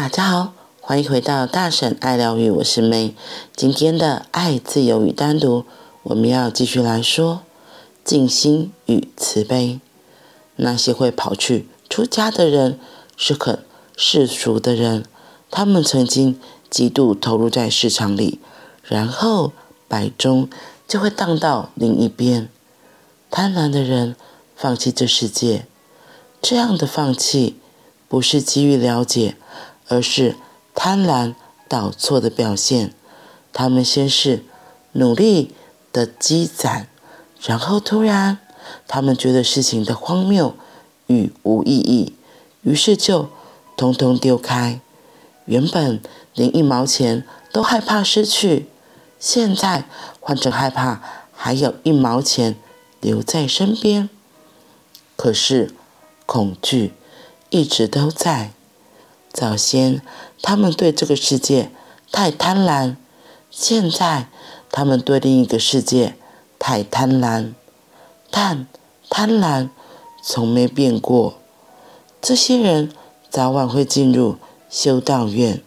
大家好，欢迎回到大婶爱疗愈，我是 May。今天的爱、自由与单独，我们要继续来说静心与慈悲。那些会跑去出家的人，是很世俗的人，他们曾经极度投入在市场里，然后摆钟就会荡到另一边。贪婪的人放弃这世界，这样的放弃不是基于了解。而是贪婪导错的表现。他们先是努力的积攒，然后突然，他们觉得事情的荒谬与无意义，于是就通通丢开。原本连一毛钱都害怕失去，现在换成害怕还有一毛钱留在身边。可是恐惧一直都在。早先，他们对这个世界太贪婪；现在，他们对另一个世界太贪婪。但贪婪从没变过。这些人早晚会进入修道院，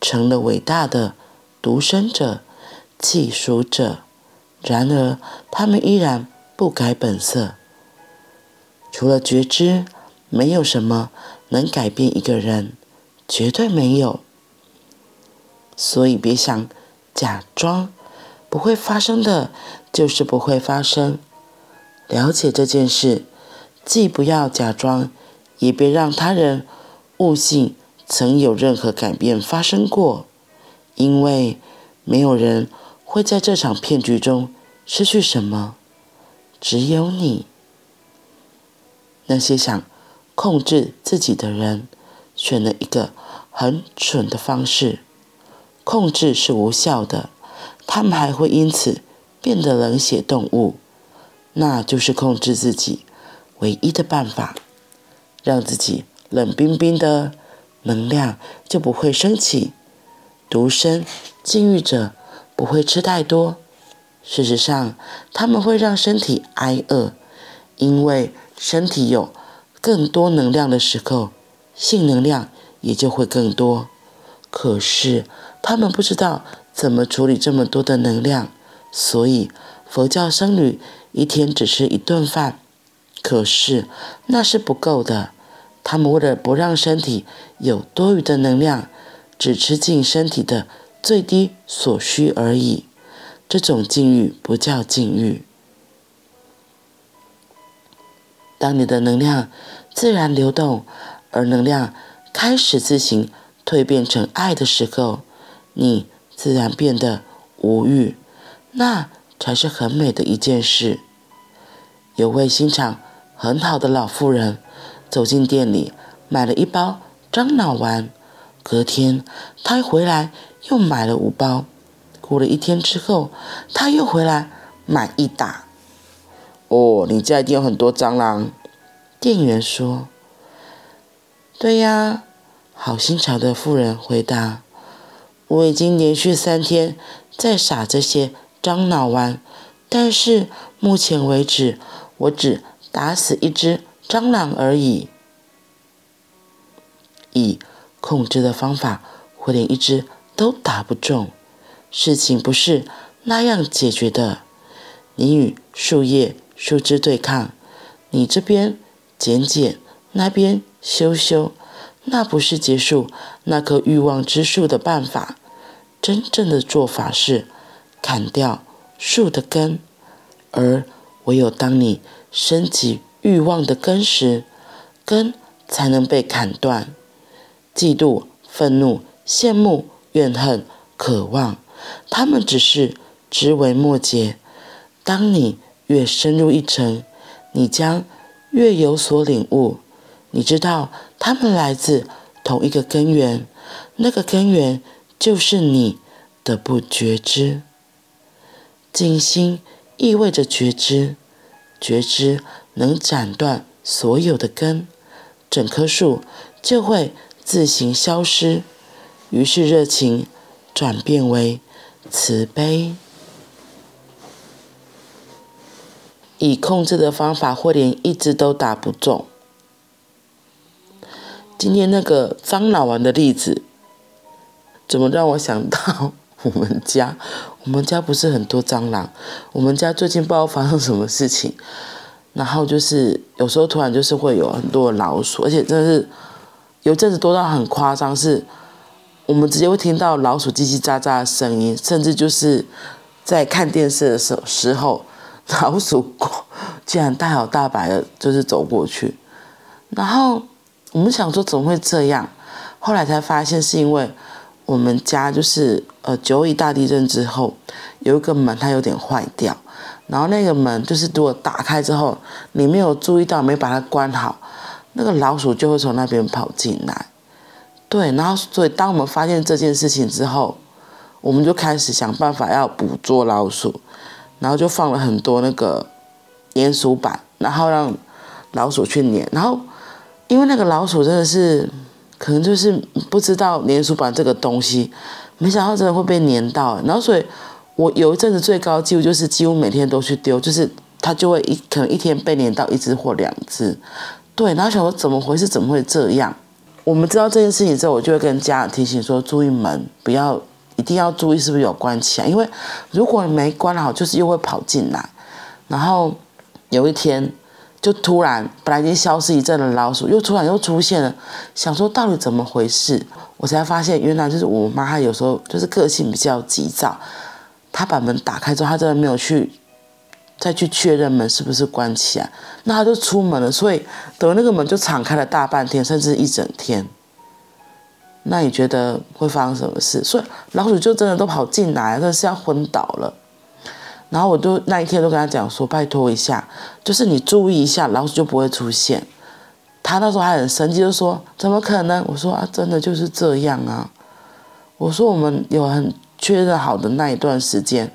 成了伟大的独生者、弃俗者。然而，他们依然不改本色。除了觉知，没有什么能改变一个人。绝对没有，所以别想假装不会发生的，就是不会发生。了解这件事，既不要假装，也别让他人误信曾有任何改变发生过，因为没有人会在这场骗局中失去什么，只有你。那些想控制自己的人，选了一个很蠢的方式，控制是无效的，他们还会因此变得冷血动物。那就是控制自己唯一的办法，让自己冷冰冰的，能量就不会升起。独身禁欲者不会吃太多，事实上，他们会让身体挨饿，因为身体有更多能量的时候。性能量也就会更多，可是他们不知道怎么处理这么多的能量，所以佛教僧侣一天只吃一顿饭，可是那是不够的。他们为了不让身体有多余的能量，只吃进身体的最低所需而已。这种禁欲不叫禁欲。当你的能量自然流动。而能量开始自行蜕变成爱的时候，你自然变得无欲，那才是很美的一件事。有位心肠很好的老妇人走进店里，买了一包樟脑丸。隔天，她回来又买了五包。过了一天之后，她又回来买一打。哦，你家一定有很多蟑螂。店员说。对呀，好心肠的妇人回答：“我已经连续三天在撒这些樟脑丸，但是目前为止，我只打死一只蟑螂而已。以控制的方法，会连一只都打不中。事情不是那样解决的。你与树叶、树枝对抗，你这边剪剪，那边……”修修，那不是结束那棵欲望之树的办法。真正的做法是砍掉树的根，而唯有当你升起欲望的根时，根才能被砍断。嫉妒、愤怒、羡慕、怨恨、渴望，它们只是枝微末节。当你越深入一层，你将越有所领悟。你知道，他们来自同一个根源，那个根源就是你的不觉知。静心意味着觉知，觉知能斩断所有的根，整棵树就会自行消失。于是热情转变为慈悲。以控制的方法，或连一只都打不中。今天那个樟脑丸的例子怎么让我想到我们家？我们家不是很多蟑螂，我们家最近不知道发生什么事情，然后就是有时候突然就是会有很多老鼠，而且真的是有阵子多到很夸张，是我们直接会听到老鼠叽叽喳喳的声音，甚至就是在看电视的时时候，老鼠竟然大摇大摆的，就是走过去，然后我们想说怎么会这样，后来才发现是因为。我们家就是呃九二一大地震之后，有一个门它有点坏掉，然后那个门就是如果打开之后，你没有注意到没把它关好，那个老鼠就会从那边跑进来。对，然后所以当我们发现这件事情之后，我们就开始想办法要捕捉老鼠，然后就放了很多那个粘鼠板，然后让老鼠去粘，然后因为那个老鼠真的是。可能就是不知道粘鼠板这个东西，没想到真的会被粘到。然后所以，我有一阵子最高纪录就是几乎每天都去丢，就是它就会一可能一天被粘到一只或两只。对，然后想说怎么回事？怎么会这样？我们知道这件事情之后，我就会跟家长提醒说，注意门，不要一定要注意是不是有关起来，因为如果你没关好，就是又会跑进来。然后有一天。就突然，本来已经消失一阵的老鼠，又突然又出现了。想说到底怎么回事，我才发现原来就是我妈，她有时候就是个性比较急躁。她把门打开之后，她真的没有去再去确认门是不是关起来，那她就出门了。所以等那个门就敞开了大半天，甚至一整天。那你觉得会发生什么事？所以老鼠就真的都跑进来，真的是要昏倒了。然后我就那一天都跟他讲说，拜托一下，就是你注意一下，老鼠就不会出现。他那时候还很生气，就说怎么可能？我说啊，真的就是这样啊。我说我们有很确认好的那一段时间，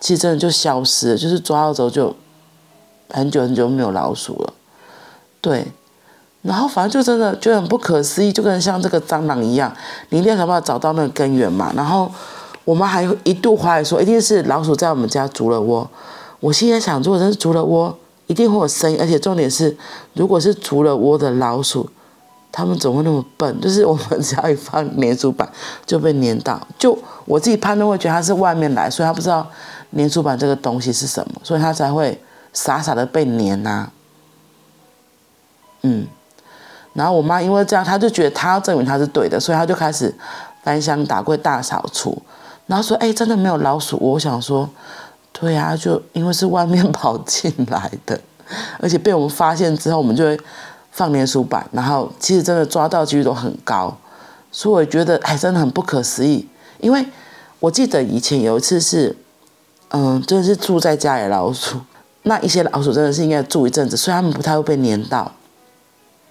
其实真的就消失，就是抓到之后就很久很久没有老鼠了。对，然后反正就真的就很不可思议，就跟像这个蟑螂一样，你一定要想办法找到那个根源嘛。然后。我们还一度怀疑说，一定是老鼠在我们家筑了窝。我现在想，如果真是筑了窝，一定会有声音。而且重点是，如果是筑了窝的老鼠，它们怎么会那么笨？就是我们只要一放粘鼠板，就被粘到。就我自己判断会觉得它是外面来，所以它不知道粘鼠板这个东西是什么，所以它才会傻傻的被粘呐。嗯，然后我妈因为这样，她就觉得她要证明她是对的，所以她就开始翻箱打柜大扫除。然后说：“哎，真的没有老鼠。”我想说：“对呀，就因为是外面跑进来的，而且被我们发现之后，我们就会放粘鼠板。然后其实真的抓到几率都很高，所以我觉得哎，真的很不可思议。因为我记得以前有一次是，嗯，真的是住在家里老鼠，那一些老鼠真的是应该住一阵子，所以他们不太会被粘到。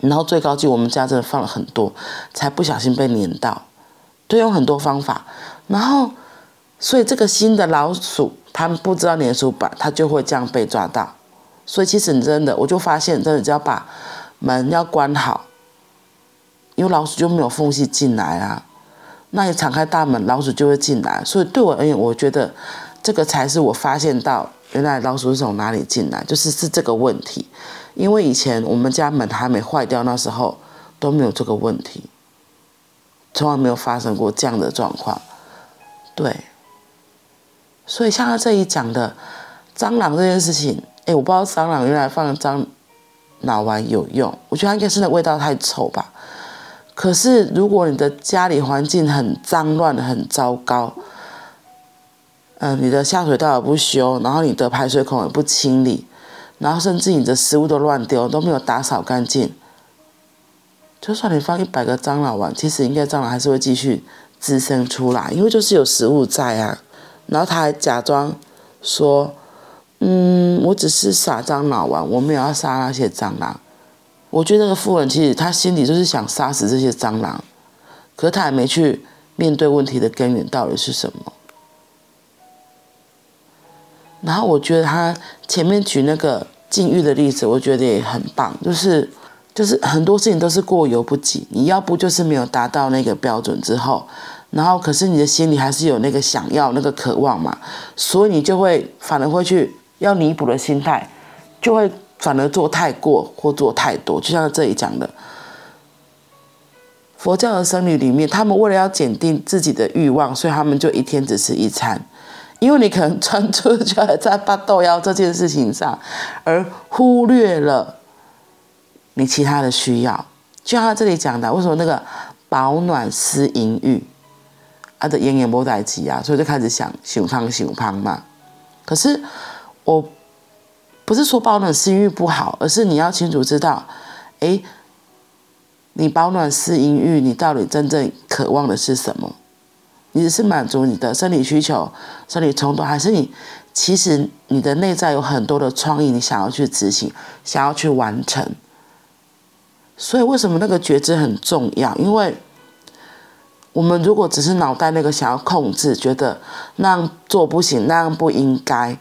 然后最高级，我们家真的放了很多，才不小心被粘到。对，用很多方法，然后。”所以这个新的老鼠，它不知道粘鼠板，它就会这样被抓到。所以其实你真的，我就发现，真的只要把门要关好，因为老鼠就没有缝隙进来啊。那你敞开大门，老鼠就会进来。所以对我而言，我觉得这个才是我发现到原来老鼠是从哪里进来，就是是这个问题。因为以前我们家门还没坏掉，那时候都没有这个问题，从来没有发生过这样的状况。对。所以像他这里讲的蟑螂这件事情，哎，我不知道蟑螂原来放蟑脑丸有用，我觉得它应该是那味道太臭吧。可是如果你的家里环境很脏乱、很糟糕，嗯、你的下水道也不修，然后你的排水孔也不清理，然后甚至你的食物都乱丢，都没有打扫干净，就算你放一百个樟脑丸，其实应该蟑螂还是会继续滋生出来，因为就是有食物在啊。然后他还假装说：“嗯，我只是撒樟脑丸，我没有要杀那些蟑螂。”我觉得那个妇人其实他心里就是想杀死这些蟑螂，可是他还没去面对问题的根源到底是什么。然后我觉得他前面举那个禁欲的例子，我觉得也很棒，就是就是很多事情都是过犹不及，你要不就是没有达到那个标准之后。然后，可是你的心里还是有那个想要、那个渴望嘛，所以你就会反而会去要弥补的心态，就会反而做太过或做太多。就像这里讲的，佛教的僧侣里面，他们为了要检定自己的欲望，所以他们就一天只吃一餐。因为你可能专注在巴豆腰这件事情上，而忽略了你其他的需要。就像他这里讲的，为什么那个饱暖思淫欲，啊的奄奄不待急啊，所以就开始想熊胖熊胖嘛。可是我不是说保暖思淫欲不好，而是你要清楚知道，哎，你保暖思淫欲，你到底真正渴望的是什么？你是满足你的生理需求、生理冲动，还是你其实你的内在有很多的创意，你想要去执行、想要去完成？所以为什么那个觉知很重要？因为我们如果只是脑袋那个想要控制，觉得那样做不行，那样不应该，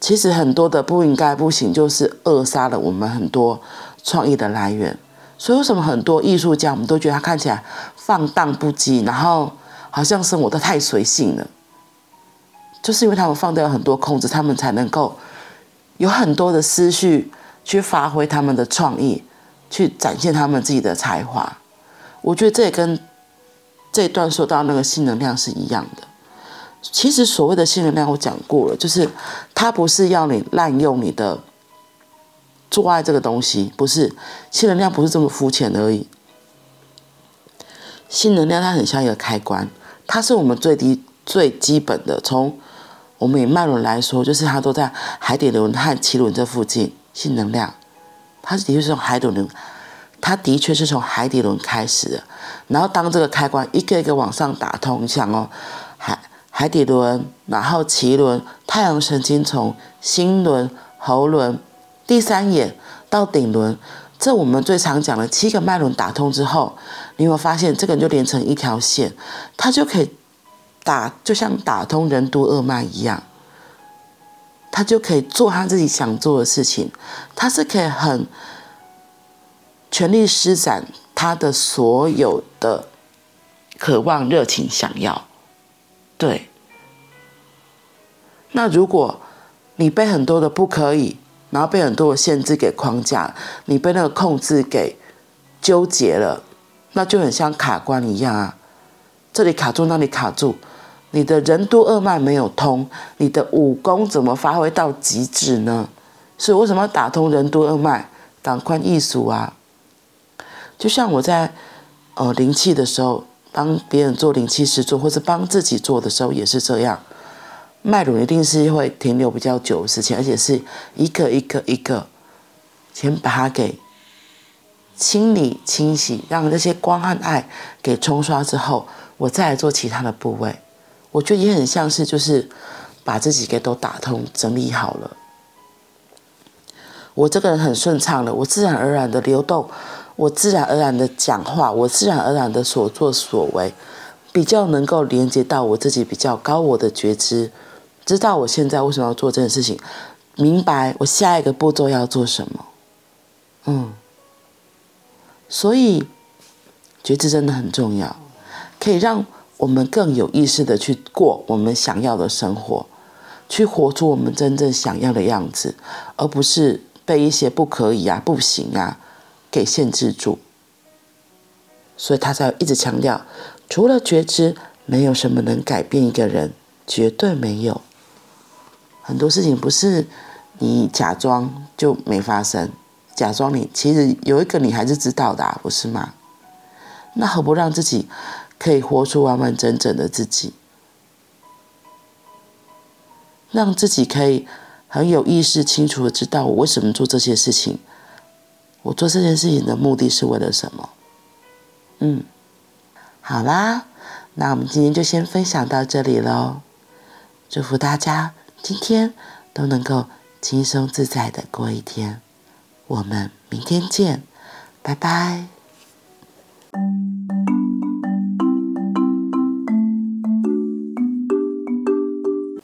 其实很多的不应该、不行，就是扼杀了我们很多创意的来源。所以为什么很多艺术家，我们都觉得他看起来放荡不羁，然后？好像生活的太随性了，就是因为他们放掉很多控制，他们才能够有很多的思绪去发挥他们的创意，去展现他们自己的才华。我觉得这也跟这一段说到那个性能量是一样的。其实所谓的性能量，我讲过了，就是它不是要你滥用你的做爱这个东西，不是性能量，不是这么肤浅而已。性能量它很像一个开关。它是我们最低最基本的，从我们以脉轮来说，就是它都在海底轮和脐轮这附近。性能量，它的确是从海底轮，它的确是从海底轮开始的。然后当这个开关一个一个往上打通，你想哦，海海底轮，然后脐轮、太阳神经丛、心轮、喉轮、第三眼到顶轮。这我们最常讲的七个脉轮打通之后，你有没有发现这个人就连成一条线，他就可以打，就像打通任督二脉一样，他就可以做他自己想做的事情，他是可以很全力施展他的所有的渴望、热情、想要。对，那如果你被很多的不可以。然后被很多的限制给框架，你被那个控制给纠结了，那就很像卡关一样啊，这里卡住，那里卡住，你的任督二脉没有通，你的武功怎么发挥到极致呢？所以为什么要打通任督二脉，赶快艺术啊？就像我在呃灵气的时候，帮别人做灵气师做，或者帮自己做的时候，也是这样。脉轮一定是会停留比较久的事情，而且是一个一个一个，先把它给清理清洗，让那些光和爱给冲刷之后，我再来做其他的部位。我觉得也很像是就是把自己给都打通整理好了。我这个人很顺畅的，我自然而然的流动，我自然而然的讲话，我自然而然的所作所为，比较能够连接到我自己比较高我的觉知。知道我现在为什么要做这件事情，明白我下一个步骤要做什么，嗯，所以觉知真的很重要，可以让我们更有意识的去过我们想要的生活，去活出我们真正想要的样子，而不是被一些不可以啊、不行啊给限制住。所以他才一直强调，除了觉知，没有什么能改变一个人，绝对没有。很多事情不是你假装就没发生，假装你其实有一个你还是知道的啊，不是吗？那何不让自己可以活出完完整整的自己，让自己可以很有意识、清楚的知道我为什么做这些事情，我做这件事情的目的是为了什么？嗯，好啦，那我们今天就先分享到这里喽，祝福大家。今天都能够轻松自在的过一天，我们明天见，拜拜。